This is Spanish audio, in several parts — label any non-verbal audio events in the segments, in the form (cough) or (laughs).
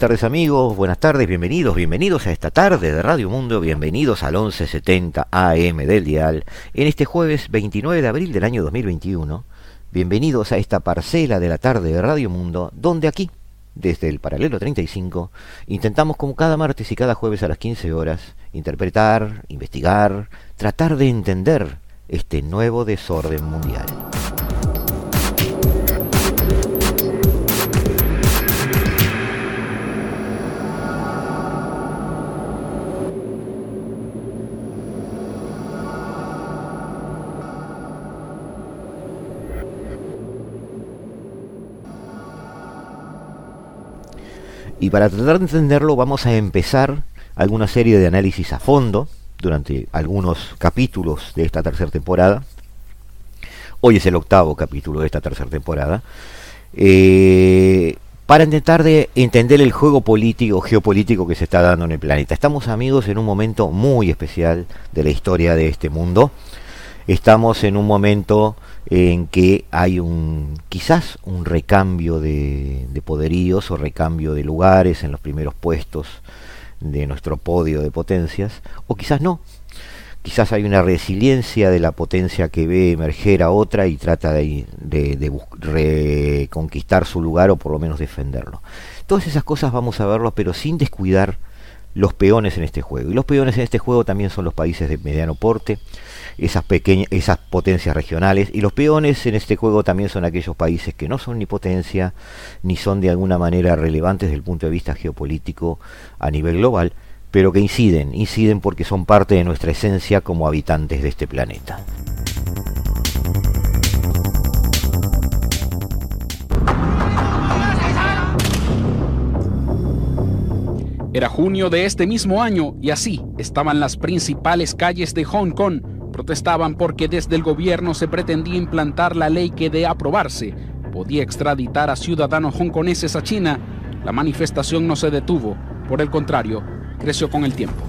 buenas tardes amigos, buenas tardes, bienvenidos, bienvenidos a esta tarde de Radio Mundo, bienvenidos al 1170 AM del Dial, en este jueves 29 de abril del año 2021, bienvenidos a esta parcela de la tarde de Radio Mundo, donde aquí, desde el paralelo 35, intentamos como cada martes y cada jueves a las 15 horas, interpretar, investigar, tratar de entender este nuevo desorden mundial. Y para tratar de entenderlo vamos a empezar alguna serie de análisis a fondo durante algunos capítulos de esta tercera temporada. Hoy es el octavo capítulo de esta tercera temporada. Eh, para intentar de entender el juego político, geopolítico que se está dando en el planeta. Estamos amigos en un momento muy especial de la historia de este mundo. Estamos en un momento en que hay un quizás un recambio de, poderíos o recambio de lugares en los primeros puestos de nuestro podio de potencias, o quizás no. Quizás hay una resiliencia de la potencia que ve emerger a otra y trata de, de reconquistar su lugar o por lo menos defenderlo. Todas esas cosas vamos a verlo, pero sin descuidar los peones en este juego. Y los peones en este juego también son los países de mediano porte, esas pequeñas, esas potencias regionales. Y los peones en este juego también son aquellos países que no son ni potencia, ni son de alguna manera relevantes desde el punto de vista geopolítico a nivel global, pero que inciden, inciden porque son parte de nuestra esencia como habitantes de este planeta. Era junio de este mismo año y así estaban las principales calles de Hong Kong. Protestaban porque desde el gobierno se pretendía implantar la ley que de aprobarse podía extraditar a ciudadanos hongkoneses a China. La manifestación no se detuvo, por el contrario, creció con el tiempo.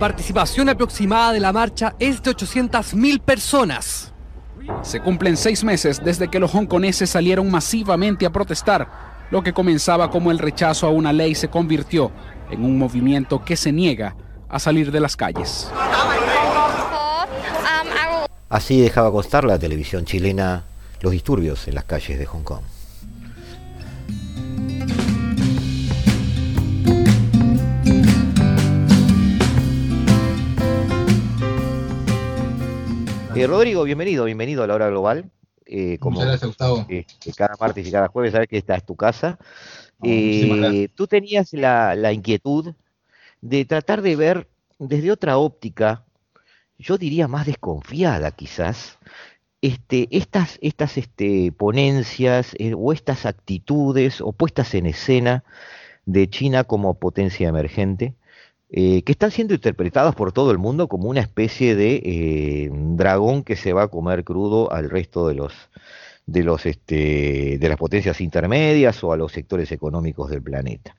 Participación aproximada de la marcha es de 800.000 personas. Se cumplen seis meses desde que los hongkoneses salieron masivamente a protestar. Lo que comenzaba como el rechazo a una ley se convirtió en un movimiento que se niega a salir de las calles. Así dejaba constar la televisión chilena los disturbios en las calles de Hong Kong. Eh, Rodrigo, bienvenido, bienvenido a la hora global. Eh, como, Muchas gracias, Gustavo. Eh, cada martes y cada jueves, sabes que esta es tu casa. tú tenías la, inquietud de tratar de ver desde otra óptica, yo diría más desconfiada quizás, este, estas, estas este, ponencias o estas actitudes o puestas en escena de China como potencia emergente, eh, que están siendo interpretados por todo el mundo como una especie de eh, dragón que se va a comer crudo al resto de los de los este, de las potencias intermedias o a los sectores económicos del planeta.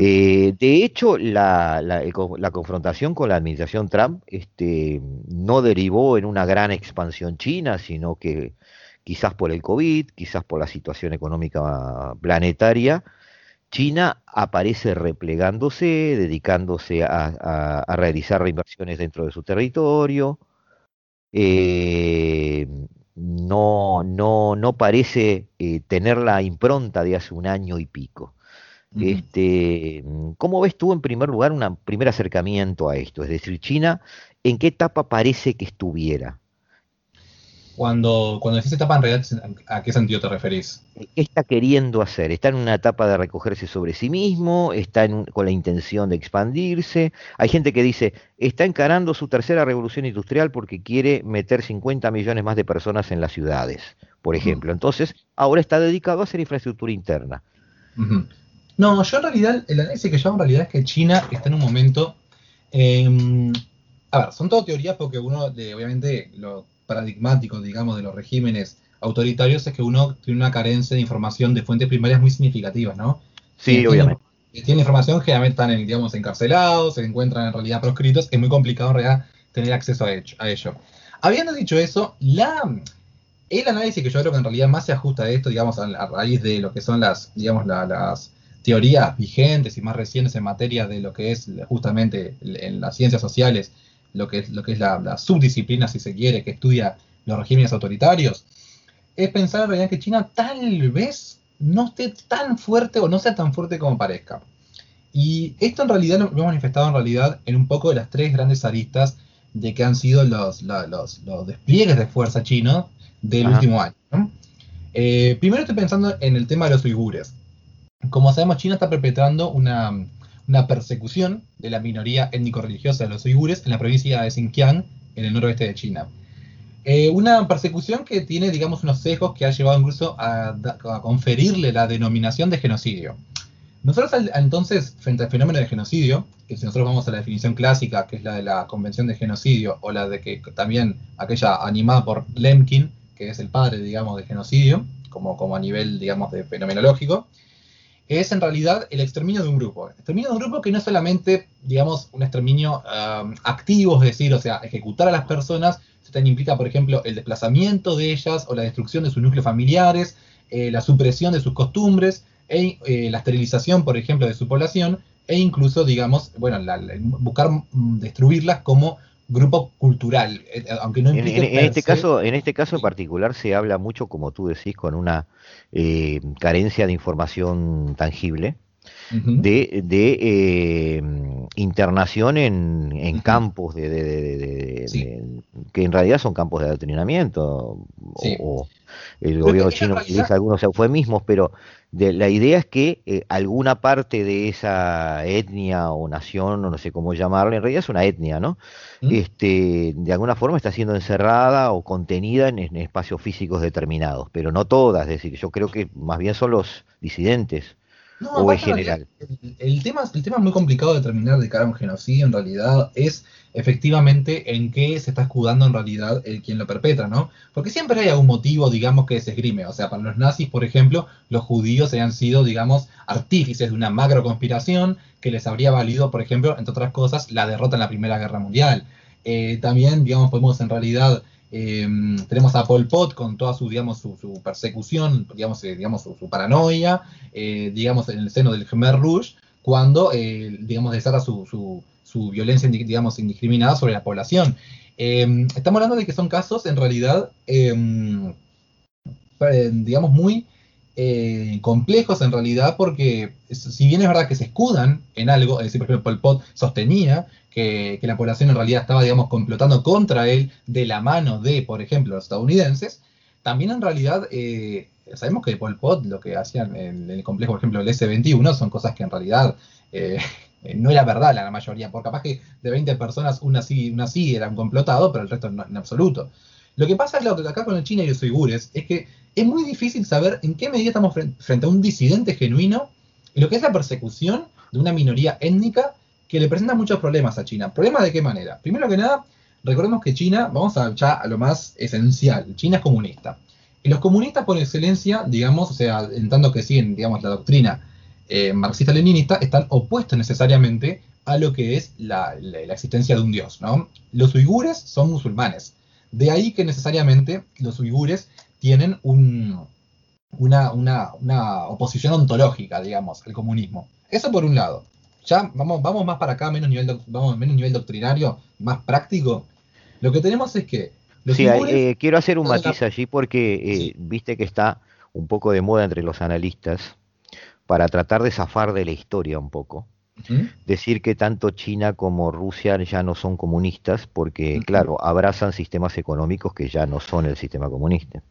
Eh, de hecho, la, la, confrontación con la administración Trump este, no derivó en una gran expansión china, sino que quizás por el COVID, quizás por la situación económica planetaria, China aparece replegándose, dedicándose a, realizar reinversiones dentro de su territorio. Eh, no, no, no parece eh, tener la impronta de hace un año y pico. Este, ¿Cómo ves tú en primer lugar un primer acercamiento a esto? Es decir, China, ¿en qué etapa parece que estuviera? Cuando, cuando decís etapa, en realidad, ¿a qué sentido te referís? ¿Qué está queriendo hacer? ¿Está en una etapa de recogerse sobre sí mismo? ¿Está con la intención de expandirse? Hay gente que dice, está encarando su tercera revolución industrial porque quiere meter 50 millones más de personas en las ciudades, por ejemplo. Entonces, ahora está dedicado a hacer infraestructura interna. No, yo en realidad, el análisis que yo hago en realidad es que China está en un momento... Em, a ver, son todo teorías porque uno, obviamente, lo paradigmático, digamos, de los regímenes autoritarios es que uno tiene una carencia de información de fuentes primarias muy significativas, ¿no? Sí, obviamente. Tiene, información, generalmente están, digamos, encarcelados, se encuentran en realidad proscritos, es muy complicado en realidad tener acceso a, ello. Habiendo dicho eso, la, el análisis que yo creo que en realidad más se ajusta a esto, digamos, a, raíz de lo que son las, digamos, las teorías vigentes y más recientes en materia de lo que es justamente en las ciencias sociales lo que es, lo que es la, subdisciplina, si se quiere, que estudia los regímenes autoritarios, es pensar en realidad que China tal vez no esté tan fuerte o no sea tan fuerte como parezca. Y esto en realidad lo hemos manifestado en realidad en un poco de las tres grandes aristas de que han sido los, los, despliegues de fuerza chinos del último año. Eh, primero estoy pensando en el tema de los uigures. Como sabemos, China está perpetrando una, una persecución de la minoría étnico-religiosa de los uigures en la provincia de Xinjiang, en el noroeste de China. Eh, una persecución que tiene, digamos, unos sesgos que ha llevado incluso a, conferirle la denominación de genocidio. Nosotros entonces, frente al fenómeno de genocidio, que si nosotros vamos a la definición clásica, que es la de la Convención de Genocidio, o la de que también aquella animada por Lemkin, que es el padre, digamos, de genocidio, como, como a nivel, digamos, de fenomenológico, es en realidad el exterminio de un grupo. El exterminio de un grupo que no es solamente, digamos, un exterminio um, activo, es decir, o sea, ejecutar a las personas, eso también implica, por ejemplo, el desplazamiento de ellas o la destrucción de sus núcleos familiares, eh, la supresión de sus costumbres, e, eh, la esterilización, por ejemplo, de su población, e incluso, digamos, bueno, buscar mm, destruirlas como grupo cultural, eh, aunque no en, este caso, en este caso en particular se habla mucho, como tú decís, con una eh, carencia de información tangible, de, de eh, internación en, campos de, que en realidad son campos de adoctrinamiento o, el gobierno chino utiliza algunos eufemismos, pero de, la idea es que eh, alguna parte de esa etnia o nación, o no sé cómo llamarla, en realidad es una etnia, ¿no? Este, de alguna forma está siendo encerrada o contenida en, espacios físicos determinados, pero no todas, es decir, yo creo que más bien son los disidentes. o en general. El, tema, el tema es muy complicado de determinar de cara a un genocidio, en realidad es efectivamente en qué se está escudando en realidad el quien lo perpetra, ¿no? Porque siempre hay algún motivo, digamos, que se esgrime. O sea, para los nazis, por ejemplo, los judíos habían sido, digamos, artífices de una macro conspiración que les habría valido, por ejemplo, entre otras cosas, la derrota en la Primera Guerra Mundial. Eh, también, digamos, podemos en realidad eh, tenemos a Pol Pot con toda su, digamos, su, persecución, digamos, eh, digamos su, paranoia, digamos, en el seno del Khmer Rouge, cuando, digamos, desata su, su violencia, digamos, indiscriminada sobre la población. Em, estamos hablando de que son casos, en realidad, em, eh, digamos, muy eh, complejos en realidad, porque si bien es verdad que se escudan en algo, es decir, por ejemplo, Pol Pot sostenía que, la población en realidad estaba, digamos, complotando contra él de la mano de, por ejemplo, los estadounidenses, también en realidad eh, sabemos que Pol Pot lo que hacían en, el complejo, por ejemplo, el S-21, son cosas que en realidad eh, (laughs) no era verdad la mayoría, porque capaz que de 20 personas una sí, una sí era un complotado, pero el resto no, en absoluto. Lo que pasa es lo que acá con China y los uigures es que es muy difícil saber en qué medida estamos frente a un disidente genuino y lo que es la persecución de una minoría étnica que le presenta muchos problemas a China. ¿Problemas de qué manera? Primero que nada, recordemos que China, vamos a ya a lo más esencial, China es comunista. Y los comunistas por excelencia, digamos, o sea, en tanto que siguen, digamos, la doctrina eh, marxista-leninista están opuestos necesariamente a lo que es la, existencia de un dios. ¿no? Los uigures son musulmanes. De ahí que necesariamente los uigures tienen un, una, oposición ontológica, digamos, al comunismo. Eso por un lado. Ya vamos, vamos más para acá, menos nivel, vamos, menos nivel doctrinario, más práctico. Lo que tenemos es que... sí, eh, quiero hacer un matiz allí porque eh, viste que está un poco de moda entre los analistas para tratar de zafar de la historia un poco. Decir que tanto China como Rusia ya no son comunistas porque, claro, abrazan sistemas económicos que ya no son el sistema comunista.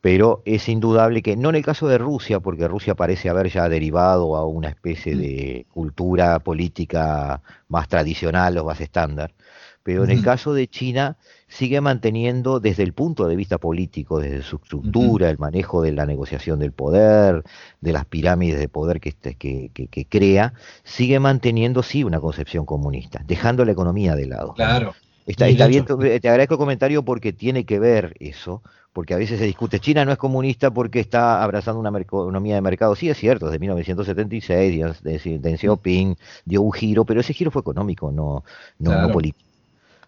Pero es indudable que, no en el caso de Rusia, porque Rusia parece haber ya derivado a una especie de cultura política más tradicional o más estándar, pero en el caso de China sigue manteniendo desde el punto de vista político, desde su estructura, el manejo de la negociación del poder, de las pirámides de poder que, este- que, que- que crea, sigue manteniendo sí una concepción comunista, dejando la economía de lado. Claro. Está, de está bien, tu- te agradezco el comentario porque tiene que ver eso, porque a veces se discute, China no es comunista porque está abrazando una economía de mercado. Sí, es cierto, desde 1976, Deng- Deng Xiaoping dio un giro, pero ese giro fue económico, no, no, no político.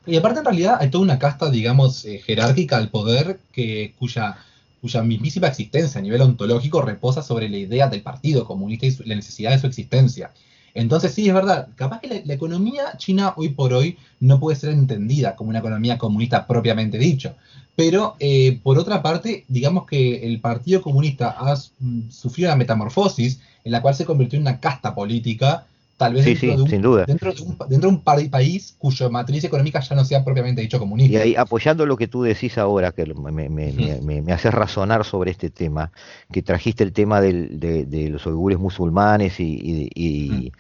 Y aparte, en realidad, hay toda una casta, digamos, eh, jerárquica al poder que, cuya, cuya mismísima existencia a nivel ontológico reposa sobre la idea del Partido Comunista y la necesidad de su existencia. Entonces, sí, es verdad, capaz que la, la economía china hoy por hoy no puede ser entendida como una economía comunista propiamente dicho. Pero, eh, por otra parte, digamos que el Partido Comunista ha mm, sufrido una metamorfosis en la cual se convirtió en una casta política, tal vez Sí, dentro sí, de un sin duda. dentro de un, pa- dentro de un pa- país cuya matriz económica ya no sea propiamente dicho comunista. Y ahí, apoyando lo que tú decís ahora, que me, me, me, me- me haces razonar sobre este tema, que trajiste el tema del- de, de los uigures musulmanes y, y- y-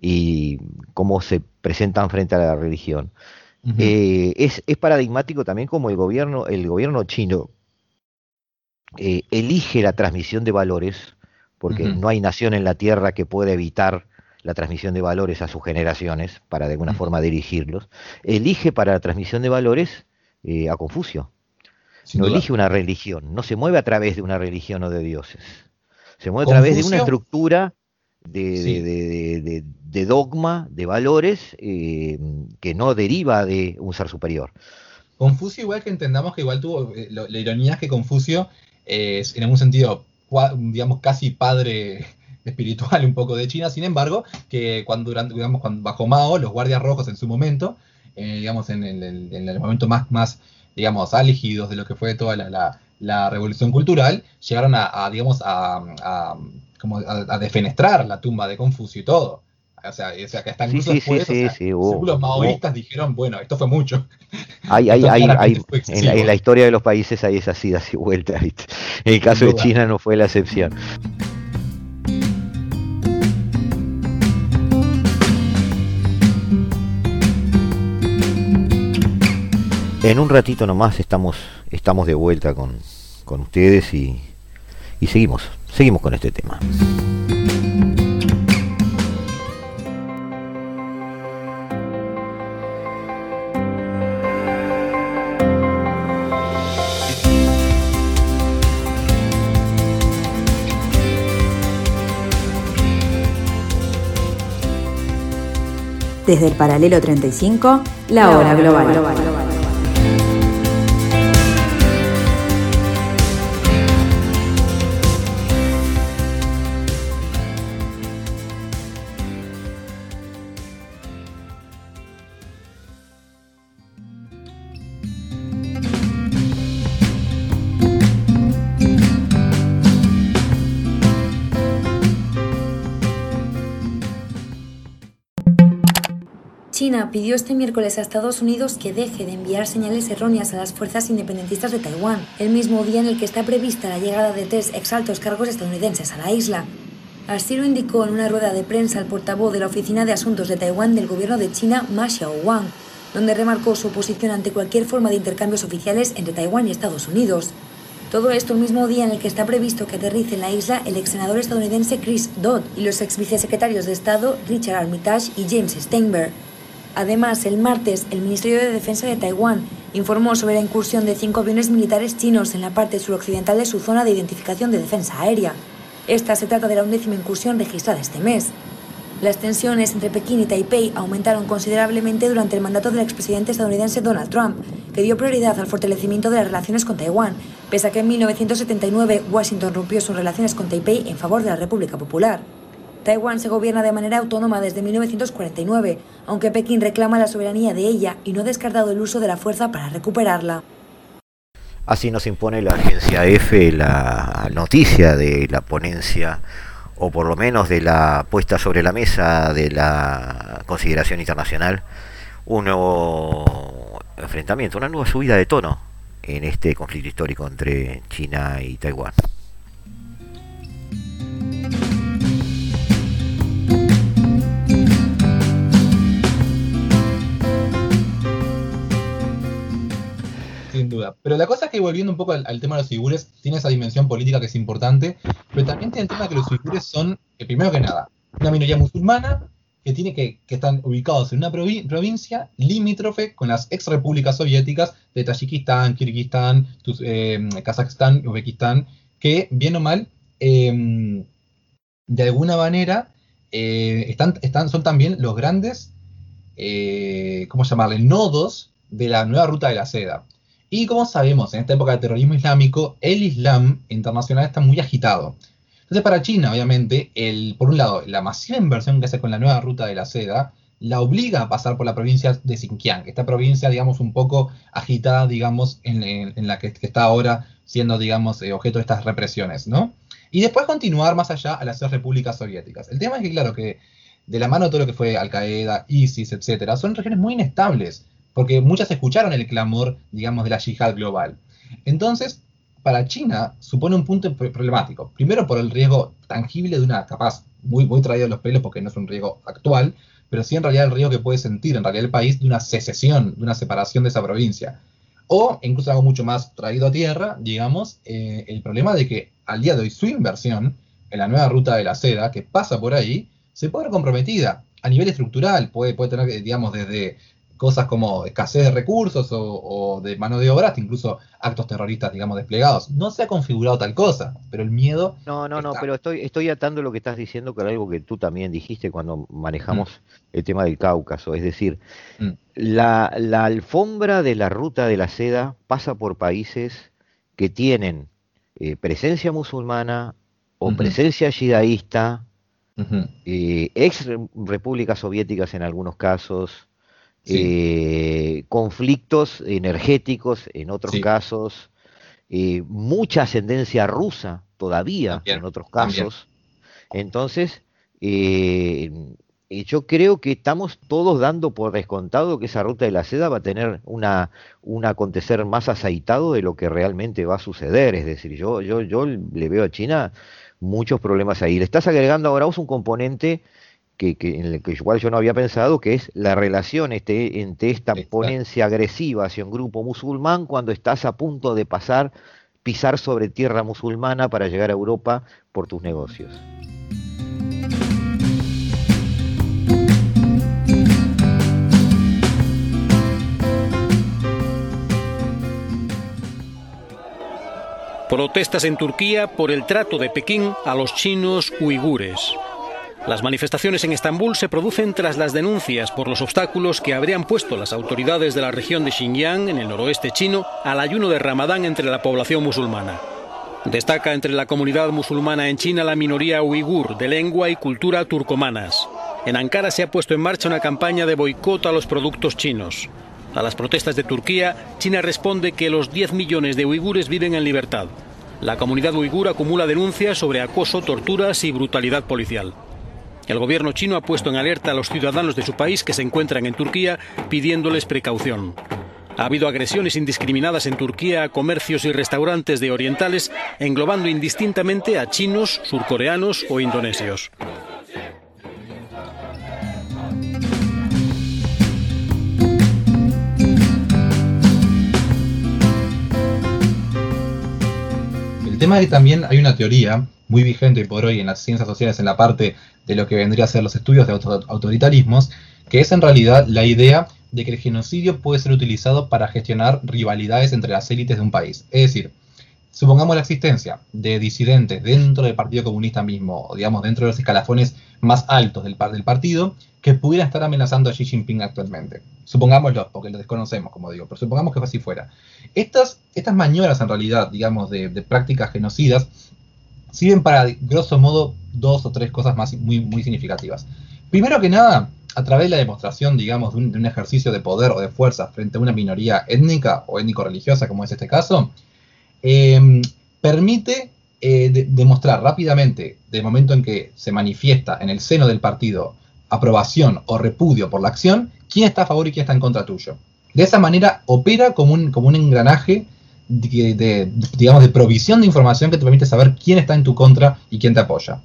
y cómo se presentan frente a la religión. Eh, es, es paradigmático también como el gobierno, el gobierno chino eh, elige la transmisión de valores, porque no hay nación en la tierra que pueda evitar la transmisión de valores a sus generaciones para de alguna Ujú. forma dirigirlos, elige para la transmisión de valores eh, a Confucio. Sin no duda. elige una religión, no se mueve a través de una religión o de dioses. Se mueve a través de una estructura de, Sí. de- de- dogma, de valores, eh, que no deriva de un ser superior. Confucio, igual que entendamos que igual tuvo, eh, lo- la ironía es que Confucio es en algún sentido, digamos, casi padre espiritual un poco de China, sin embargo, que cuando durante, digamos, cuando bajo Mao, los guardias rojos en su momento, eh, digamos, en el, en el momento más, más, digamos, álgidos de lo que fue toda la, la- la revolución cultural, llegaron a, a, digamos, a, a- como a, defenestrar la tumba de Confucio y todo. O sea, o sea, que hasta Sí, incluso sí, sí, después, o sí, sea, sí, hubo- maoístas dijeron, bueno, esto fue mucho. Hay, hay, hay, hay- en, la, en la historia de los países hay esas idas y vueltas. En el caso de. China no fue la excepción. En un ratito nomás estamos, estamos de vuelta con, con ustedes y, y seguimos, seguimos con este tema. Desde el paralelo 35, la hora global. Pidió este miércoles a Estados Unidos que deje de enviar señales erróneas a las fuerzas independentistas de Taiwán, el mismo día en el que está prevista la llegada de tres exaltos cargos estadounidenses a la isla. Así lo indicó en una rueda de prensa el portavoz de la Oficina de Asuntos de Taiwán del gobierno de China, Ma Xiaowang, donde remarcó su oposición ante cualquier forma de intercambios oficiales entre Taiwán y Estados Unidos. Todo esto el mismo día en el que está previsto que aterrice en la isla el ex senador estadounidense Chris Dodd y los ex vicesecretarios de Estado Richard Armitage y James Steinberg. Además, el martes, el Ministerio de Defensa de Taiwán informó sobre la incursión de cinco aviones militares chinos en la parte suroccidental de su zona de identificación de defensa aérea. Esta se trata de la undécima incursión registrada este mes. Las tensiones entre Pekín y Taipei aumentaron considerablemente durante el mandato del expresidente estadounidense Donald Trump, que dio prioridad al fortalecimiento de las relaciones con Taiwán, pese a que en 1979 Washington rompió sus relaciones con Taipei en favor de la República Popular. Taiwán se gobierna de manera autónoma desde 1949, aunque Pekín reclama la soberanía de ella y no ha descartado el uso de la fuerza para recuperarla. Así nos impone la agencia EFE la noticia de la ponencia o por lo menos de la puesta sobre la mesa de la consideración internacional, un nuevo enfrentamiento, una nueva subida de tono en este conflicto histórico entre China y Taiwán. Duda. Pero la cosa es que volviendo un poco al, tema de los uigures, tiene esa dimensión política que es importante, pero también tiene el tema de que los uigures son, eh, primero que nada, una minoría musulmana que tiene que, que están ubicados en una provincia limítrofe con las ex repúblicas soviéticas de Tayikistán, Kirguistán, eh, Kazajstán, Uzbekistán, que bien o mal, em, de alguna manera, eh, están, están, son también los grandes, ¿cómo llamarle?, nodos de la nueva ruta de la seda. Y como sabemos, en esta época de terrorismo islámico, el Islam internacional está muy agitado. Entonces, para China, obviamente, el, por un lado, la masiva inversión que hace con la nueva ruta de la seda la obliga a pasar por la provincia de Xinjiang, esta provincia, digamos, un poco agitada, digamos, en, la que, está ahora siendo, digamos, eh, objeto de estas represiones, ¿no? Y después continuar más allá a las repúblicas soviéticas. El tema es que, claro, que de la mano de todo lo que fue Al-Qaeda, ISIS, etcétera, son regiones muy inestables porque muchas escucharon el clamor, digamos, de la yihad global. Entonces, para China supone un punto problemático. Primero por el riesgo tangible de una, capaz, muy, muy traído de los pelos porque no es un riesgo actual, pero sí en realidad el riesgo que puede sentir en realidad el país de una secesión, de una separación de esa provincia. O incluso algo mucho más traído a tierra, digamos, eh, el problema de que al día de hoy su inversión en la nueva ruta de la seda que pasa por ahí se puede ver comprometida a nivel estructural, puede, puede tener, digamos, desde cosas como escasez de recursos o, de mano de obra, incluso actos terroristas, digamos, desplegados. No se ha configurado tal cosa, pero el miedo. No, no, no, pero estoy, estoy atando lo que estás diciendo con algo que tú también dijiste cuando manejamos mm. el tema del Cáucaso. Es decir, mm. la, alfombra de la ruta de la seda pasa por países que tienen eh, presencia musulmana o presencia yidaísta, eh, ex repúblicas soviéticas en algunos casos, eh, conflictos energéticos en otros casos, eh, mucha ascendencia rusa todavía en otros casos. Entonces, eh, yo creo que estamos todos dando por descontado que esa ruta de la seda va a tener una, un acontecer más aceitado de lo que realmente va a suceder. Es decir, yo, yo, yo le veo a China muchos problemas ahí. Le estás agregando ahora un componente que, en el que igual yo no había pensado, que es la relación este, entre esta ponencia agresiva hacia un grupo musulmán cuando estás a punto de pasar, pisar sobre tierra musulmana para llegar a Europa por tus negocios. Protestas en Turquía por el trato de Pekín a los chinos uigures. Las manifestaciones en Estambul se producen tras las denuncias por los obstáculos que habrían puesto las autoridades de la región de Xinjiang, en el noroeste chino, al ayuno de Ramadán entre la población musulmana. Destaca entre la comunidad musulmana en China la minoría uigur, de lengua y cultura turcomanas. En Ankara se ha puesto en marcha una campaña de boicot a los productos chinos. A las protestas de Turquía, China responde que los 10 millones de uigures viven en libertad. La comunidad uigur acumula denuncias sobre acoso, torturas y brutalidad policial. El gobierno chino ha puesto en alerta a los ciudadanos de su país que se encuentran en Turquía pidiéndoles precaución. Ha habido agresiones indiscriminadas en Turquía a comercios y restaurantes de orientales, englobando indistintamente a chinos, surcoreanos o indonesios. El tema es también hay una teoría muy vigente por hoy en las ciencias sociales en la parte de lo que vendría a ser los estudios de autoritarismos, que es en realidad la idea de que el genocidio puede ser utilizado para gestionar rivalidades entre las élites de un país. Es decir, supongamos la existencia de disidentes dentro del Partido Comunista mismo, o digamos dentro de los escalafones más altos del, del partido, que pudieran estar amenazando a Xi Jinping actualmente. Supongámoslo, porque lo desconocemos, como digo, pero supongamos que así fuera. Estas, estas maniobras en realidad, digamos, de, de prácticas genocidas, sirven para, grosso modo, dos o tres cosas más muy, muy significativas. Primero que nada, a través de la demostración, digamos, de un, ejercicio de poder o de fuerza frente a una minoría étnica o étnico-religiosa, como es este caso, em, permite eh, demostrar rápidamente, del momento en que se manifiesta en el seno del partido aprobación o repudio por la acción, quién está a favor y quién está en contra tuyo. De esa manera opera como un, como un engranaje de, digamos, de provisión de información que te permite saber quién está en tu contra y quién te apoya.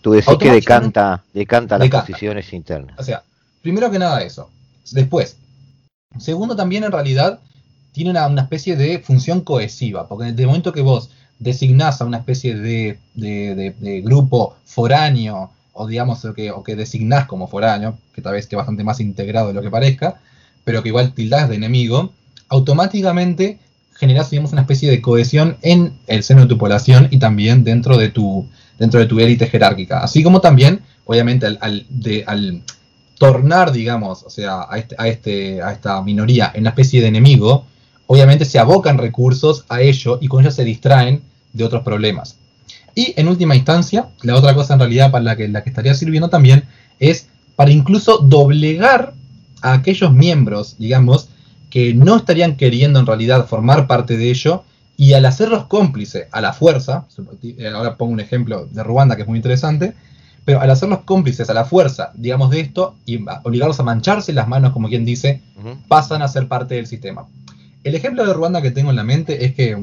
Tú decís que decanta, decanta las posiciones internas. O sea, primero que nada eso. Después, segundo también en realidad tiene una, especie de función cohesiva, porque en el momento que vos designás a una especie de, de, grupo foráneo, o digamos, o que, o que designás como foráneo, que tal vez esté bastante más integrado de lo que parezca, pero que igual tildás de enemigo, automáticamente generas, digamos, una especie de cohesión en el seno de tu población y también dentro de tu, dentro de tu élite jerárquica. Así como también, obviamente, al, de, al tornar, digamos, o sea, a, este, a, este, a esta minoría en una especie de enemigo, obviamente se abocan recursos a ello y con ello se distraen de otros problemas. Y en última instancia, la otra cosa en realidad para la que, la que estaría sirviendo también es para incluso doblegar a aquellos miembros, digamos, que no estarían queriendo en realidad formar parte de ello y al hacerlos cómplices a la fuerza, eh, ahora pongo un ejemplo de Ruanda que es muy interesante, pero al hacerlos cómplices a la fuerza, digamos, de esto y obligarlos a mancharse las manos, como quien dice, pasan a ser parte del sistema. El ejemplo de Ruanda que tengo en la mente es que,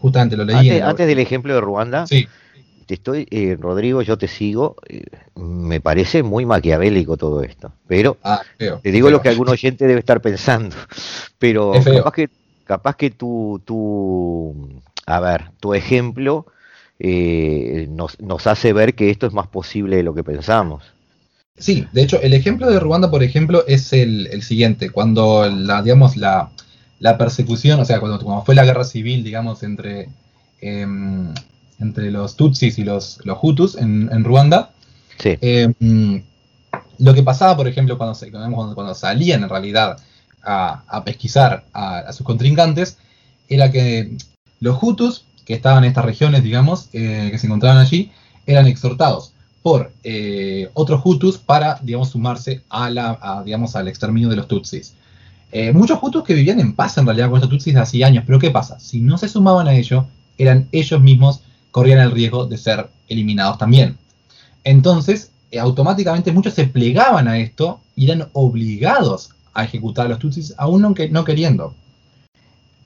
justamente lo leí. Antes, del ejemplo de Ruanda, sí. Te estoy, eh, Rodrigo, yo te sigo. Eh, me parece muy maquiavélico todo esto. Pero ah, te digo lo que algún oyente debe estar pensando. (laughs) Pero capaz que, capaz que tu, tu, a ver, tu ejemplo eh, nos, nos hace ver que esto es más posible de lo que pensamos. Sí, de hecho, el ejemplo de Ruanda, por ejemplo, es el, siguiente. Cuando la, digamos, la, la persecución, o sea, cuando, cuando, fue la guerra civil, digamos, entre, em, entre los Tutsis y los, los Hutus en, en Ruanda, Em, lo que pasaba, por ejemplo, cuando, cuando, salían en realidad a, pesquisar a, sus contrincantes, era que los Hutus, que estaban en estas regiones, digamos, eh, que se encontraban allí, eran exhortados por eh, otros Hutus para, digamos, sumarse a la, digamos, al exterminio de los Tutsis. Eh, muchos Hutus que vivían en paz en realidad con estos Tutsis hace años, pero ¿qué pasa? Si no se sumaban a ello, eran ellos mismos corrían el riesgo de ser eliminados también. Entonces, eh, automáticamente muchos se plegaban a esto y eran obligados a ejecutar a los Tutsis, aún no, no queriendo.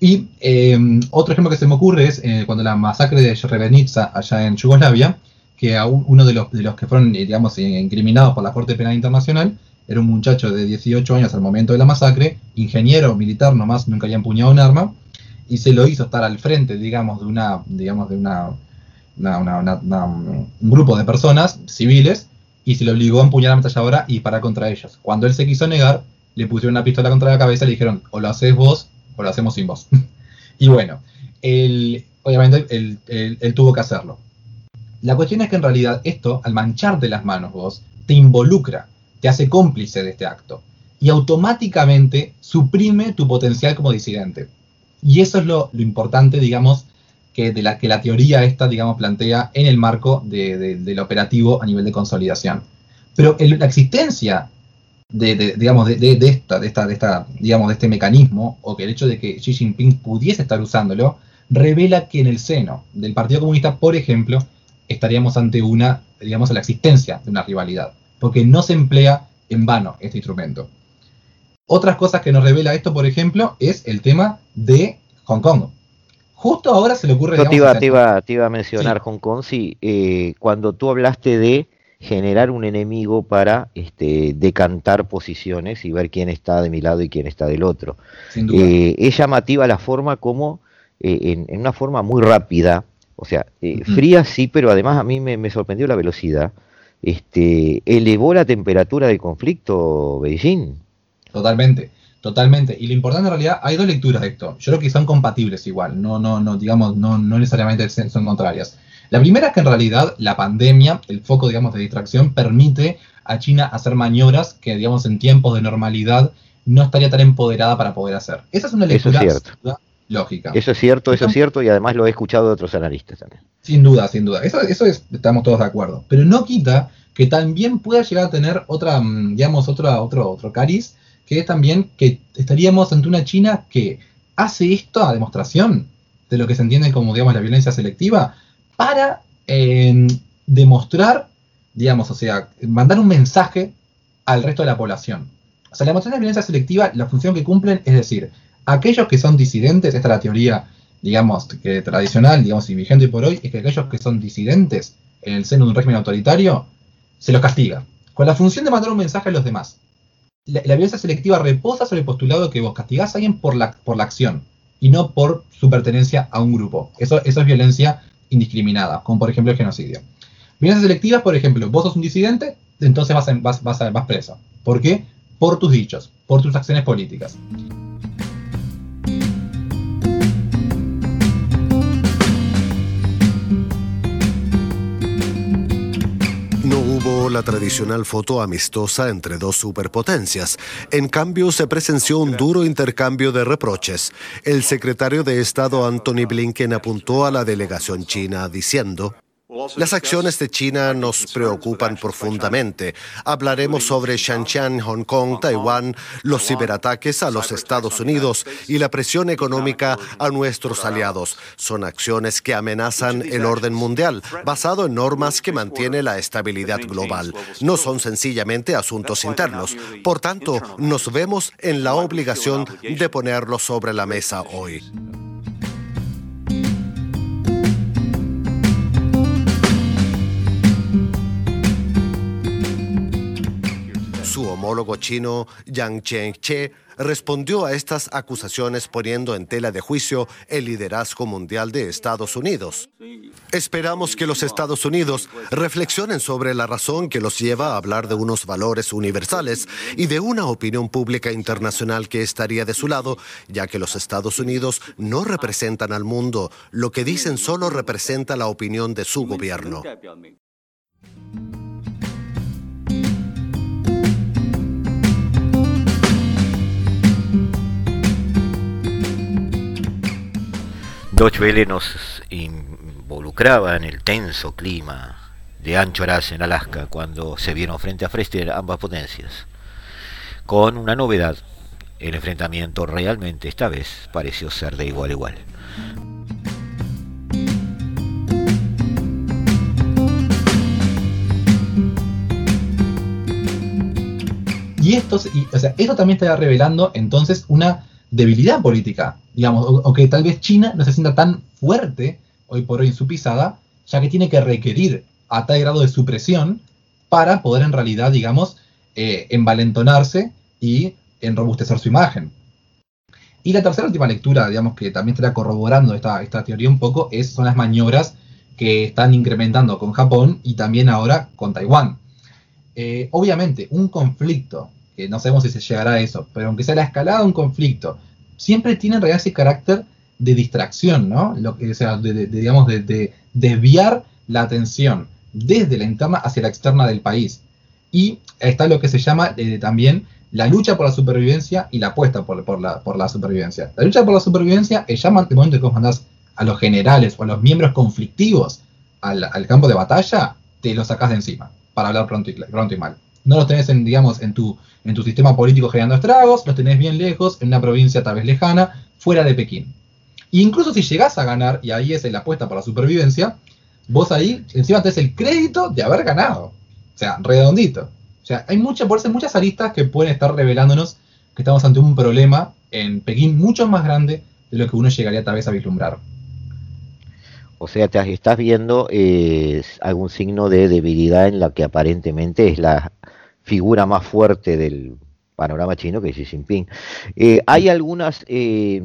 Y em, otro ejemplo que se me ocurre es eh, cuando la masacre de Srebrenica allá en Yugoslavia, que uno de los, de los que fueron, eh, digamos, incriminados por la Corte Penal Internacional era un muchacho de 18 años al momento de la masacre, ingeniero militar nomás, nunca había empuñado un arma, y se lo hizo estar al frente, digamos, de una, digamos, de una un grupo de personas civiles y se le obligó a empuñar la ametralladora y parar contra ellos. Cuando él se quiso negar, le pusieron una pistola contra la cabeza y le dijeron, o lo haces vos o lo hacemos sin vos. (laughs) y bueno, él, obviamente él, tuvo que hacerlo. La cuestión es que en realidad esto, al mancharte las manos vos, te involucra, te hace cómplice de este acto y automáticamente suprime tu potencial como disidente. Y eso es lo, lo importante, digamos, que, de la, que la teoría esta, digamos, plantea en el marco del operativo a nivel de consolidación. Pero la existencia de, digamos, de, esta, de, esta, de, esta, digamos, de este mecanismo, o que el hecho de que Xi Jinping pudiese estar usándolo, revela que en el seno del Partido Comunista, por ejemplo, estaríamos ante una, digamos, la existencia de una rivalidad, porque no se emplea en vano este instrumento. Otras cosas que nos revela esto, por ejemplo, es el tema de Hong Kong. Justo ahora se le ocurre... Yo te iba, te, iba, te iba, a mencionar Hong Kong, sí, eh, cuando tú hablaste de generar un enemigo para este, decantar posiciones y ver quién está de mi lado y quién está del otro. Eh, es llamativa la forma como, eh, en, una forma muy rápida, o sea, fría sí, pero además a mí me, me, sorprendió la velocidad, este, elevó la temperatura del conflicto Beijing. Totalmente. Totalmente. Y lo importante en realidad, hay dos lecturas de esto. Yo creo que son compatibles igual, no, no, no, digamos, no, no necesariamente son contrarias. La primera es que en realidad la pandemia, el foco, digamos, de distracción, permite a China hacer maniobras que, digamos, en tiempos de normalidad no estaría tan empoderada para poder hacer. Esa es una lectura lógica. Eso es cierto, eso es cierto, y además lo he escuchado de otros analistas también. Sin duda, sin duda. Eso, eso es, estamos todos de acuerdo. Pero no quita que también pueda llegar a tener otra, mm, digamos, otra, otro, otro cariz que también que estaríamos ante una China que hace esto a demostración de lo que se entiende como, digamos, la violencia selectiva, para eh, demostrar, digamos, o sea, mandar un mensaje al resto de la población. O sea, la emoción de violencia selectiva, la función que cumplen es decir, aquellos que son disidentes, esta es la teoría, digamos, que tradicional, digamos, y vigente por hoy, es que aquellos que son disidentes en el seno de un régimen autoritario, se los castiga, con la función de mandar un mensaje a los demás. La, violencia selectiva reposa sobre el postulado que vos castigás a alguien por la, por la acción y no por su pertenencia a un grupo. Eso, eso es violencia indiscriminada, como por ejemplo el genocidio. Violencia selectiva, por ejemplo, vos sos un disidente, entonces vas, vas, vas, vas preso. ¿Por qué? Por tus dichos, por tus acciones políticas. La tradicional foto amistosa entre dos superpotencias. En cambio, se presenció un duro intercambio de reproches. El secretario de Estado Anthony Blinken apuntó a la delegación china diciendo, las acciones de China nos preocupan profundamente. Hablaremos sobre Xinjiang, Hong Kong, Taiwán, los ciberataques a los Estados Unidos y la presión económica a nuestros aliados. Son acciones que amenazan el orden mundial, basado en normas que mantienen la estabilidad global. No son sencillamente asuntos internos. Por tanto, nos vemos en la obligación de ponerlos sobre la mesa hoy. Su homólogo chino, Yang Cheng-che, respondió a estas acusaciones poniendo en tela de juicio el liderazgo mundial de Estados Unidos. Esperamos que los Estados Unidos reflexionen sobre la razón que los lleva a hablar de unos valores universales y de una opinión pública internacional que estaría de su lado, ya que los Estados Unidos no representan al mundo, lo que dicen solo representa la opinión de su gobierno. Deutsche Welle nos involucraba en el tenso clima de Anchorage en Alaska cuando se vieron frente a frente ambas potencias, con una novedad, el enfrentamiento realmente esta vez pareció ser de igual a igual. Y esto, o sea, esto también está revelando entonces una debilidad política, digamos, o, que tal vez China no se sienta tan fuerte hoy por hoy en su pisada, ya que tiene que requerir a tal grado de supresión para poder en realidad, digamos, eh, envalentonarse y enrobustecer su imagen. Y la tercera última lectura, digamos, que también estará corroborando esta, esta teoría un poco, es, son las maniobras que están incrementando con Japón y también ahora con Taiwán. Eh, obviamente, un conflicto que no sabemos si se llegará a eso, pero aunque sea la escalada de un conflicto, siempre tiene en realidad ese carácter de distracción, ¿no? Lo que, sea, de, digamos, de, desviar la atención desde la interna hacia la externa del país. Y está lo que se llama eh, también la lucha por la supervivencia y la apuesta por, la, por la supervivencia. La lucha por la supervivencia es ya el momento que mandas a los generales o a los miembros conflictivos al, campo de batalla, te lo sacas de encima, para hablar pronto y, pronto y mal. No los tenés en, digamos, en tu en tu sistema político generando estragos, los tenés bien lejos, en una provincia tal vez lejana, fuera de Pekín. E incluso si llegás a ganar, y ahí es la apuesta por la supervivencia, vos ahí encima tenés el crédito de haber ganado. O sea, redondito. O sea, hay muchas, por eso muchas aristas que pueden estar revelándonos que estamos ante un problema en Pekín mucho más grande de lo que uno llegaría tal vez a vislumbrar. O sea, te estás viendo eh, algún signo de debilidad en la que aparentemente es la figura más fuerte del panorama chino que Xi Jinping. Eh, hay, algunas, eh,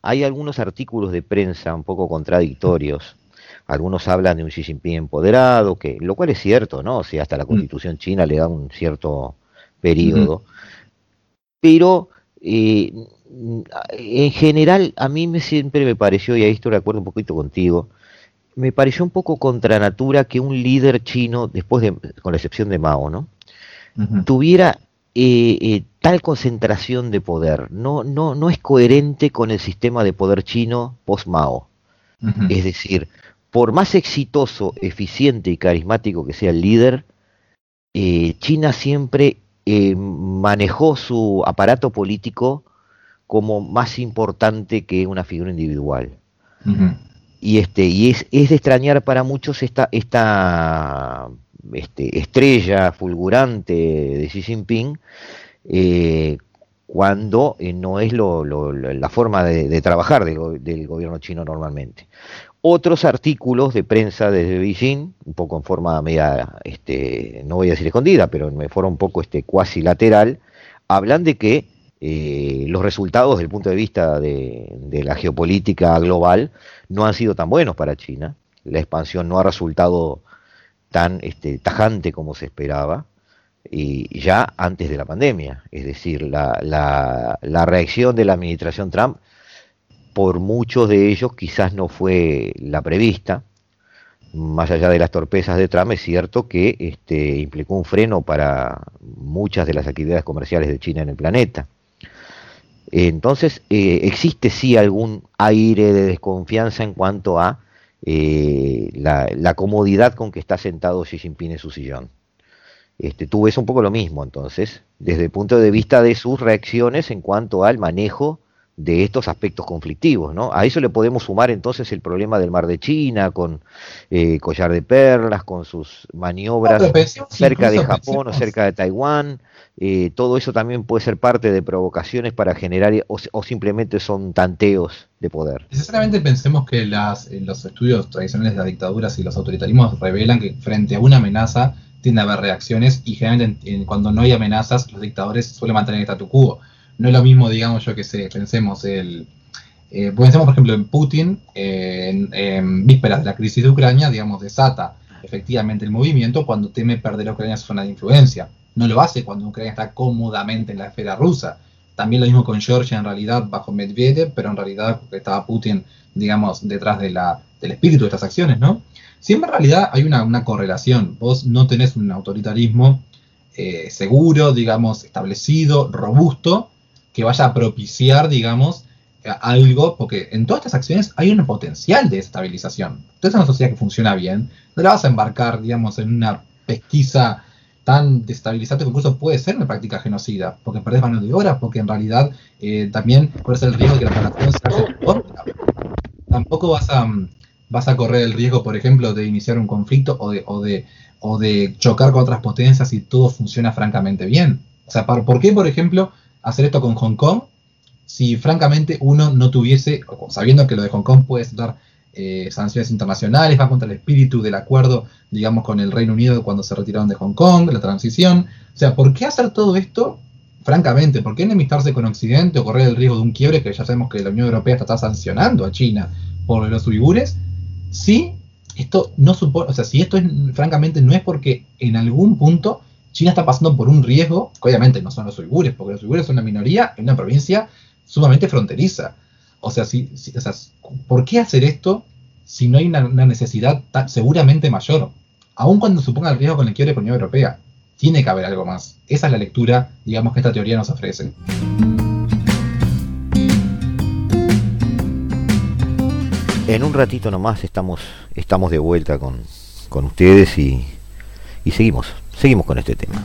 hay algunos artículos de prensa un poco contradictorios. Algunos hablan de un Xi Jinping empoderado, que, lo cual es cierto, ¿no? O sea, hasta la mm. constitución china le da un cierto periodo. Pero eh, en general a mí me, siempre me pareció, y ahí estoy de acuerdo un poquito contigo, me pareció un poco contra natura que un líder chino, después de, con la excepción de Mao, ¿no? Tuviera eh, eh, tal concentración de poder. No, no, no es coherente con el sistema de poder chino post-Mao. Es decir, por más exitoso, eficiente y carismático que sea el líder, eh, China siempre manejó su aparato político como más importante que una figura individual. y este y es, es de extrañar para muchos esta esta este, estrella fulgurante de Xi Jinping eh, cuando eh, no es lo, lo, la forma de, trabajar del, del, gobierno chino normalmente. Otros artículos de prensa desde Beijing, un poco en forma media, este, no voy a decir escondida, pero en forma un poco este, cuasi lateral, hablan de que eh, los resultados desde el punto de vista de, de, la geopolítica global no han sido tan buenos para China. La expansión no ha resultado tan este, tajante como se esperaba, y ya antes de la pandemia. Es decir, la, la, reacción de la administración Trump, por muchos de ellos quizás no fue la prevista. Más allá de las torpezas de Trump, es cierto que este, implicó un freno para muchas de las actividades comerciales de China en el planeta. Entonces, eh, existe sí algún aire de desconfianza en cuanto a eh, la, la, comodidad con que está sentado Xi Jinping en su sillón. Este, tú ves un poco lo mismo, entonces, desde el punto de vista de sus reacciones en cuanto al manejo de estos aspectos conflictivos, ¿no? A eso le podemos sumar entonces el problema del mar de China, con eh, Collar de Perlas, con sus maniobras no, cerca de Japón pensemos. o cerca de Taiwán, eh, todo eso también puede ser parte de provocaciones para generar, o, simplemente son tanteos de poder. Necesariamente pensemos que las, los estudios tradicionales de las dictaduras y los autoritarismos revelan que frente a una amenaza tiende a haber reacciones y generalmente en, en, cuando no hay amenazas los dictadores suelen mantener el statu quo. No es lo mismo, digamos, yo que sé, pensemos el... Eh, pensemos, por ejemplo, en Putin, eh, en, en, vísperas de la crisis de Ucrania, digamos, desata efectivamente el movimiento cuando teme perder a Ucrania su zona de influencia. No lo hace cuando Ucrania está cómodamente en la esfera rusa. También lo mismo con Georgia, en realidad, bajo Medvedev, pero en realidad estaba Putin, digamos, detrás de la, del espíritu de estas acciones, ¿no? Siempre en realidad hay una, una correlación. Vos no tenés un autoritarismo eh, seguro, digamos, establecido, robusto, que vaya a propiciar, digamos, algo, porque en todas estas acciones hay un potencial de estabilización. Entonces, una sociedad que funciona bien, no la vas a embarcar, digamos, en una pesquisa tan destabilizante que incluso puede ser una práctica genocida, porque perdés mano de obra, porque en realidad eh, también corres el riesgo de que la población se corta. Tampoco vas a, vas a correr el riesgo, por ejemplo, de iniciar un conflicto o de, o de, o de chocar con otras potencias y todo funciona francamente bien. O sea, ¿por qué, por ejemplo, hacer esto con Hong Kong si francamente uno no tuviese, sabiendo que lo de Hong Kong puede dar eh, sanciones internacionales, va contra el espíritu del acuerdo, digamos, con el Reino Unido cuando se retiraron de Hong Kong, la transición. O sea, ¿por qué hacer todo esto? Francamente, ¿por qué enemistarse con Occidente o correr el riesgo de un quiebre que ya sabemos que la Unión Europea está sancionando a China por los uigures? Si esto no supone, o sea, si esto es, francamente no es porque en algún punto China está pasando por un riesgo, que obviamente no son los uigures, porque los uigures son una minoría en una provincia sumamente fronteriza. O sea, si, o sea, ¿por qué hacer esto si no hay una, necesidad seguramente mayor? Aun cuando suponga el riesgo con el quiebre con la Unión Europea, tiene que haber algo más. Esa es la lectura, digamos, que esta teoría nos ofrece. En un ratito nomás estamos, estamos de vuelta con, con ustedes y, y seguimos, seguimos con este tema.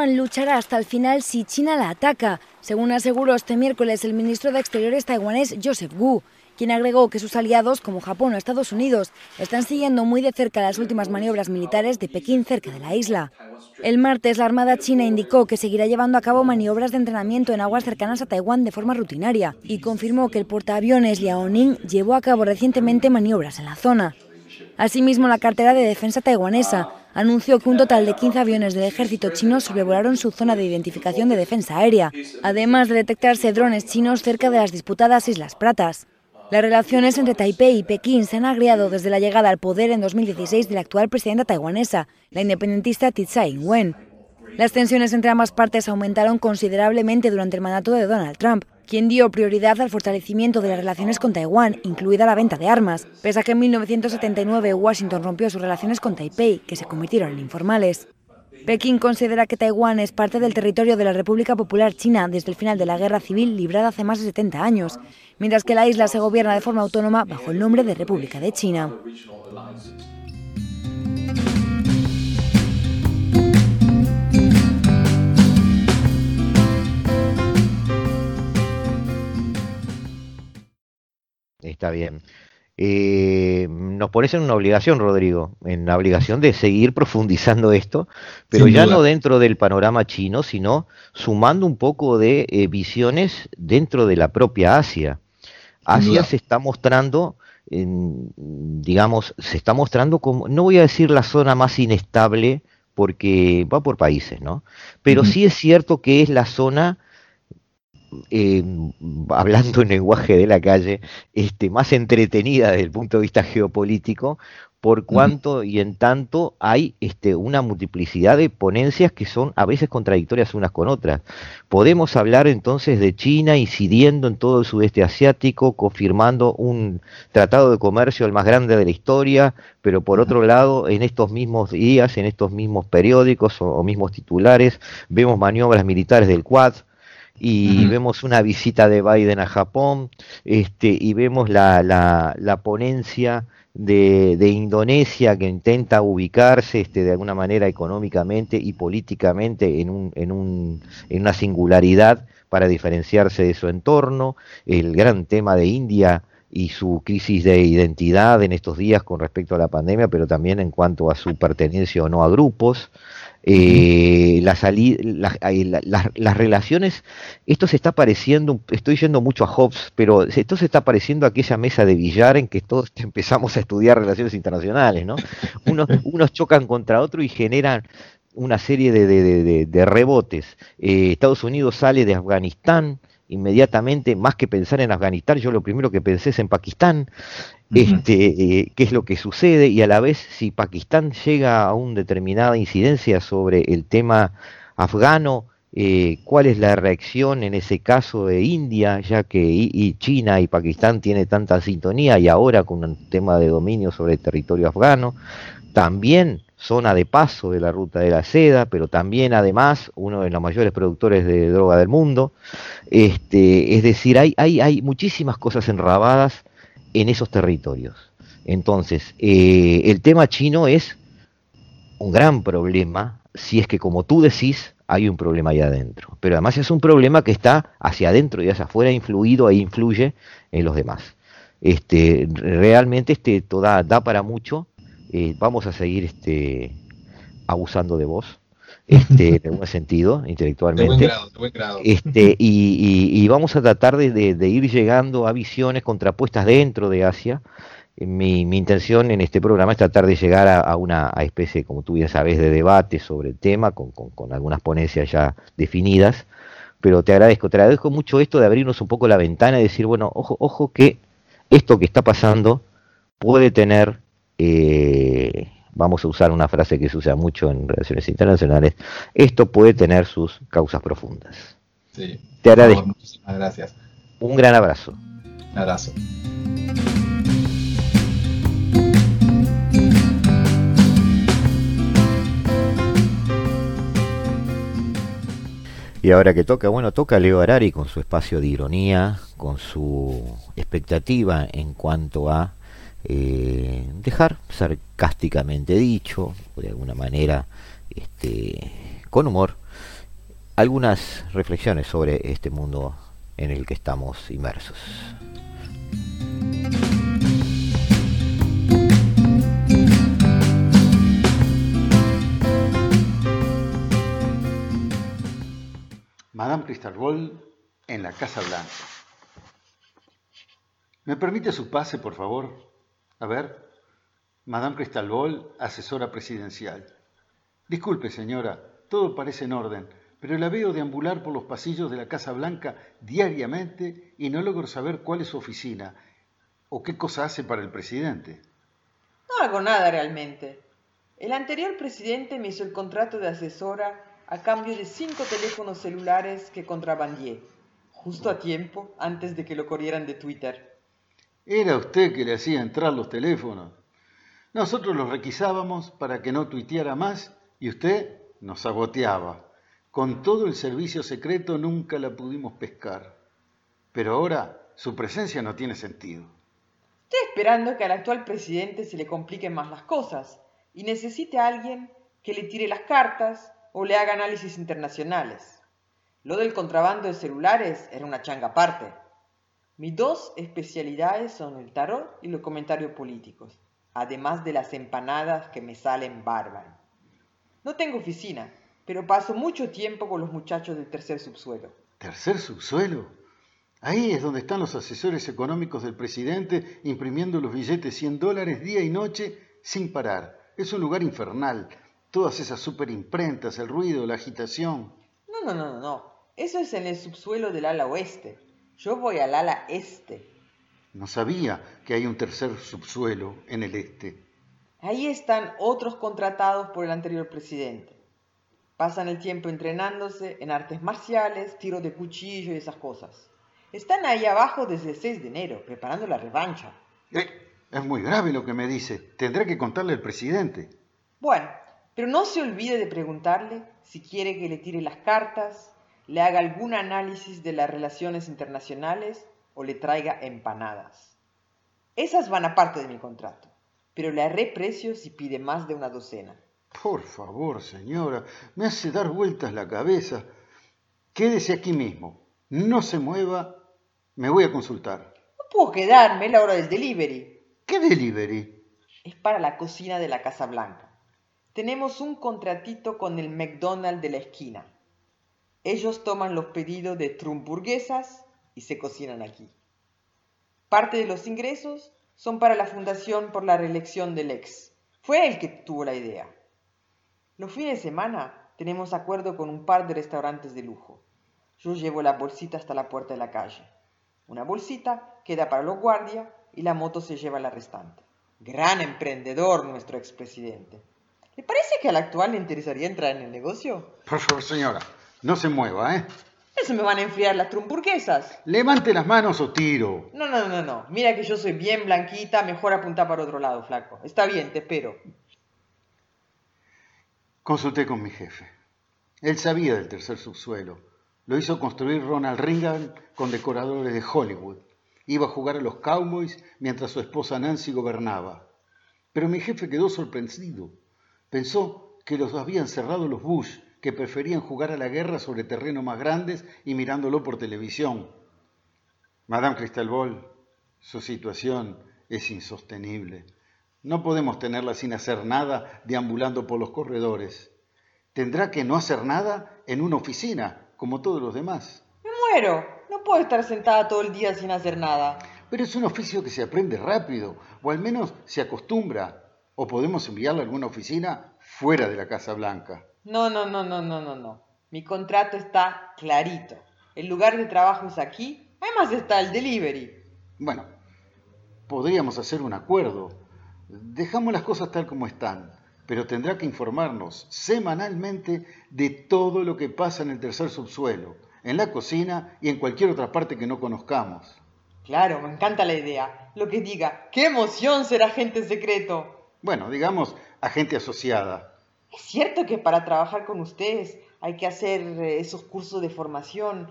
Taiwán luchará hasta el final si China la ataca, según aseguró este miércoles el ministro de Exteriores taiwanés Joseph Wu, quien agregó que sus aliados, como Japón o Estados Unidos, están siguiendo muy de cerca las últimas maniobras militares de Pekín cerca de la isla. El martes, la Armada china indicó que seguirá llevando a cabo maniobras de entrenamiento en aguas cercanas a Taiwán de forma rutinaria y confirmó que el portaaviones Liaoning llevó a cabo recientemente maniobras en la zona. Asimismo, la cartera de defensa taiwanesa anunció que un total de 15 aviones del ejército chino sobrevolaron su zona de identificación de defensa aérea, además de detectarse drones chinos cerca de las disputadas Islas Pratas. Las relaciones entre Taipei y Pekín se han agriado desde la llegada al poder en 2016 de la actual presidenta taiwanesa, la independentista Tsai Ing-wen. Las tensiones entre ambas partes aumentaron considerablemente durante el mandato de Donald Trump, quien dio prioridad al fortalecimiento de las relaciones con Taiwán, incluida la venta de armas, pese a que en 1979 Washington rompió sus relaciones con Taipei, que se convirtieron en informales. Pekín considera que Taiwán es parte del territorio de la República Popular China desde el final de la Guerra Civil librada hace más de 70 años, mientras que la isla se gobierna de forma autónoma bajo el nombre de República de China. Está bien. Eh, nos pones en una obligación, Rodrigo, en la obligación de seguir profundizando esto, pero ya no dentro del panorama chino, sino sumando un poco de eh, visiones dentro de la propia Asia. Asia se está mostrando, digamos, se está mostrando como, no voy a decir la zona más inestable, porque va por países, ¿no? Pero sí es cierto que es la zona eh, hablando en lenguaje de la calle, este, más entretenida desde el punto de vista geopolítico, por cuanto y en tanto hay este, una multiplicidad de ponencias que son a veces contradictorias unas con otras. Podemos hablar entonces de China incidiendo en todo el sudeste asiático, confirmando un tratado de comercio el más grande de la historia, pero por otro lado, en estos mismos días, en estos mismos periódicos o mismos titulares, vemos maniobras militares del Quad, y vemos una visita de Biden a Japón, este, y vemos la, la, la ponencia de, de, Indonesia que intenta ubicarse este, de alguna manera económicamente y políticamente en, un, en, un, en una singularidad para diferenciarse de su entorno, el gran tema de India y su crisis de identidad en estos días con respecto a la pandemia, pero también en cuanto a su pertenencia o no a grupos. Eh, la las relaciones, esto se está pareciendo, estoy yendo mucho a Hobbes, pero esto se está pareciendo a aquella mesa de billar en que todos (laughs) empezamos a estudiar relaciones internacionales, ¿no? Unos, (laughs) unos chocan contra otros y generan una serie de, de, rebotes. Eh, Estados Unidos sale de Afganistán, inmediatamente, más que pensar en Afganistán, yo lo primero que pensé es en Pakistán, este, eh, qué es lo que sucede y a la vez si Pakistán llega a una determinada incidencia sobre el tema afgano, eh, cuál es la reacción en ese caso de India, ya que y, China y Pakistán tiene tanta sintonía y ahora con un tema de dominio sobre el territorio afgano, también zona de paso de la ruta de la seda, pero también además uno de los mayores productores de droga del mundo. Este, es decir, hay, hay, hay muchísimas cosas enrabadas en esos territorios. Entonces, eh, el tema chino es un gran problema si es que, como tú decís, hay un problema ahí adentro. Pero además es un problema que está hacia adentro y hacia afuera influido e influye en los demás. Este, realmente este, toda, da para mucho. Eh, vamos a seguir este, abusando de vos. Este, (laughs) en algún sentido, intelectualmente. Este, y, vamos a tratar de, ir llegando a visiones contrapuestas dentro de Asia. Mi, intención en este programa es tratar de llegar a, una especie, como tú bien sabes, de debate sobre el tema, con, algunas ponencias ya definidas. Pero te agradezco, te agradezco mucho esto de abrirnos un poco la ventana y decir, bueno, ojo, ojo que esto que está pasando puede tener eh, vamos a usar una frase que se usa mucho en relaciones internacionales, esto puede tener sus causas profundas. Sí. Te agradezco. muchísimas gracias. Un gran abrazo. Un abrazo. Y ahora que toca, bueno, toca Leo Arari con su espacio de ironía, con su expectativa en cuanto a eh, dejar sarcásticamente dicho, de alguna manera, este, con humor, algunas reflexiones sobre este mundo en el que estamos inmersos. Madame Cristalbol en la Casa Blanca. ¿Me permite su pase, por favor? A ver, Madame Cristalbol, asesora presidencial. Disculpe, señora, todo parece en orden, pero la veo deambular por los pasillos de la Casa Blanca diariamente y no logro saber cuál es su oficina o qué cosa hace para el presidente. No hago nada realmente. El anterior presidente me hizo el contrato de asesora a cambio de cinco teléfonos celulares que contrabandié, justo a tiempo antes de que lo corrieran de Twitter. Era usted que le hacía entrar los teléfonos. Nosotros los requisábamos para que no tuiteara más y usted nos saboteaba. Con todo el servicio secreto nunca la pudimos pescar. Pero ahora su presencia no tiene sentido. Estoy esperando que al actual presidente se le compliquen más las cosas y necesite a alguien que le tire las cartas o le haga análisis internacionales. Lo del contrabando de celulares era una changa aparte. Mis dos especialidades son el tarot y los comentarios políticos, además de las empanadas que me salen bárbaras. No tengo oficina, pero paso mucho tiempo con los muchachos del tercer subsuelo. ¿Tercer subsuelo? Ahí es donde están los asesores económicos del presidente imprimiendo los billetes 100 dólares día y noche sin parar. Es un lugar infernal. Todas esas superimprentas, el ruido, la agitación. No, no, no, no. Eso es en el subsuelo del ala oeste. Yo voy al ala este. No sabía que hay un tercer subsuelo en el este. Ahí están otros contratados por el anterior presidente. Pasan el tiempo entrenándose en artes marciales, tiro de cuchillo y esas cosas. Están ahí abajo desde el 6 de enero, preparando la revancha. Eh, es muy grave lo que me dice. Tendré que contarle al presidente. Bueno, pero no se olvide de preguntarle si quiere que le tire las cartas, le haga algún análisis de las relaciones internacionales o le traiga empanadas. Esas van aparte de mi contrato, pero le haré precio si pide más de una docena. Por favor, señora, me hace dar vueltas la cabeza. Quédese aquí mismo. No se mueva. Me voy a consultar. No puedo quedarme la hora del delivery. ¿Qué delivery? Es para la cocina de la Casa Blanca. Tenemos un contratito con el McDonald's de la esquina. Ellos toman los pedidos de trumpurguesas y se cocinan aquí. Parte de los ingresos son para la Fundación por la Reelección del Ex. Fue él que tuvo la idea. Los fines de semana tenemos acuerdo con un par de restaurantes de lujo. Yo llevo la bolsita hasta la puerta de la calle. Una bolsita queda para los guardias y la moto se lleva la restante. Gran emprendedor nuestro expresidente. ¿Le parece que al actual le interesaría entrar en el negocio? Por favor, señora, no se mueva, ¿eh? Eso me van a enfriar las trumpurguesas. Levante las manos o tiro. No, no, no, no. Mira que yo soy bien blanquita, mejor apuntar para otro lado, flaco. Está bien, te espero. Consulté con mi jefe. Él sabía del tercer subsuelo. Lo hizo construir Ronald Reagan con decoradores de Hollywood. Iba a jugar a los Cowboys mientras su esposa Nancy gobernaba. Pero mi jefe quedó sorprendido. Pensó que los habían cerrado los Bush, que preferían jugar a la guerra sobre terrenos más grandes y mirándolo por televisión. Madame Cristalbol, su situación es insostenible. No podemos tenerla sin hacer nada deambulando por los corredores. Tendrá que no hacer nada en una oficina, como todos los demás. Me muero. No puedo estar sentada todo el día sin hacer nada. Pero es un oficio que se aprende rápido, o al menos se acostumbra. O podemos enviarla a alguna oficina fuera de la Casa Blanca. No, no, no, no, no, no, no. Mi contrato está clarito. El lugar de trabajo es aquí. Además está el delivery. Bueno, podríamos hacer un acuerdo. Dejamos las cosas tal como están, pero tendrá que informarnos semanalmente de todo lo que pasa en el tercer subsuelo en la cocina y en cualquier otra parte que no conozcamos. Claro, me encanta la idea. Lo que diga, qué emoción ser agente secreto. Bueno, digamos agente asociada. Es cierto que para trabajar con ustedes hay que hacer eh, esos cursos de formación.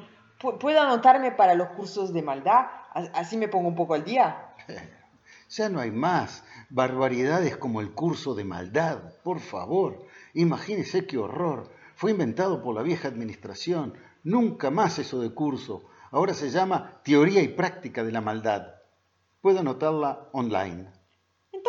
¿Puedo anotarme para los cursos de maldad? Así me pongo un poco al día. (laughs) Ya no hay más barbaridades como el curso de maldad. Por favor, imagínese qué horror. Fue inventado por la vieja administración. Nunca más eso de curso. Ahora se llama Teoría y Práctica de la Maldad. Puedo anotarla online.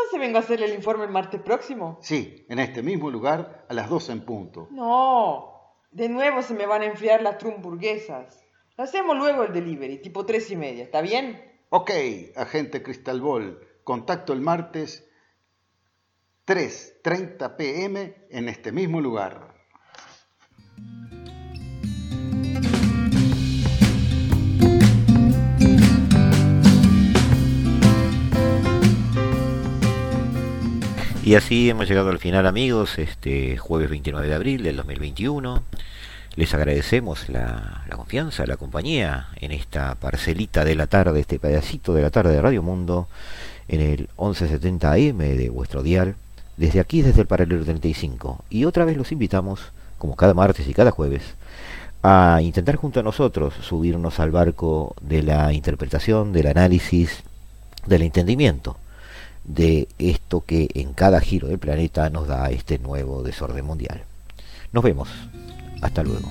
Entonces vengo a hacerle el informe el martes próximo. Sí, en este mismo lugar a las 12 en punto. No, de nuevo se me van a enfriar las trumburguesas. Lo hacemos luego el delivery, tipo tres y media, ¿está bien? Ok, agente Crystal Ball. Contacto el martes 3.30 pm en este mismo lugar. Y así hemos llegado al final amigos, este jueves 29 de abril del 2021. Les agradecemos la, confianza, la compañía en esta parcelita de la tarde, este pedacito de la tarde de Radio Mundo, en el 1170 AM de vuestro dial, desde aquí, desde el paralelo 35. Y otra vez los invitamos, como cada martes y cada jueves, a intentar junto a nosotros subirnos al barco de la interpretación, del análisis, del entendimiento de esto que en cada giro del planeta nos da este nuevo desorden mundial. Nos vemos. Hasta luego.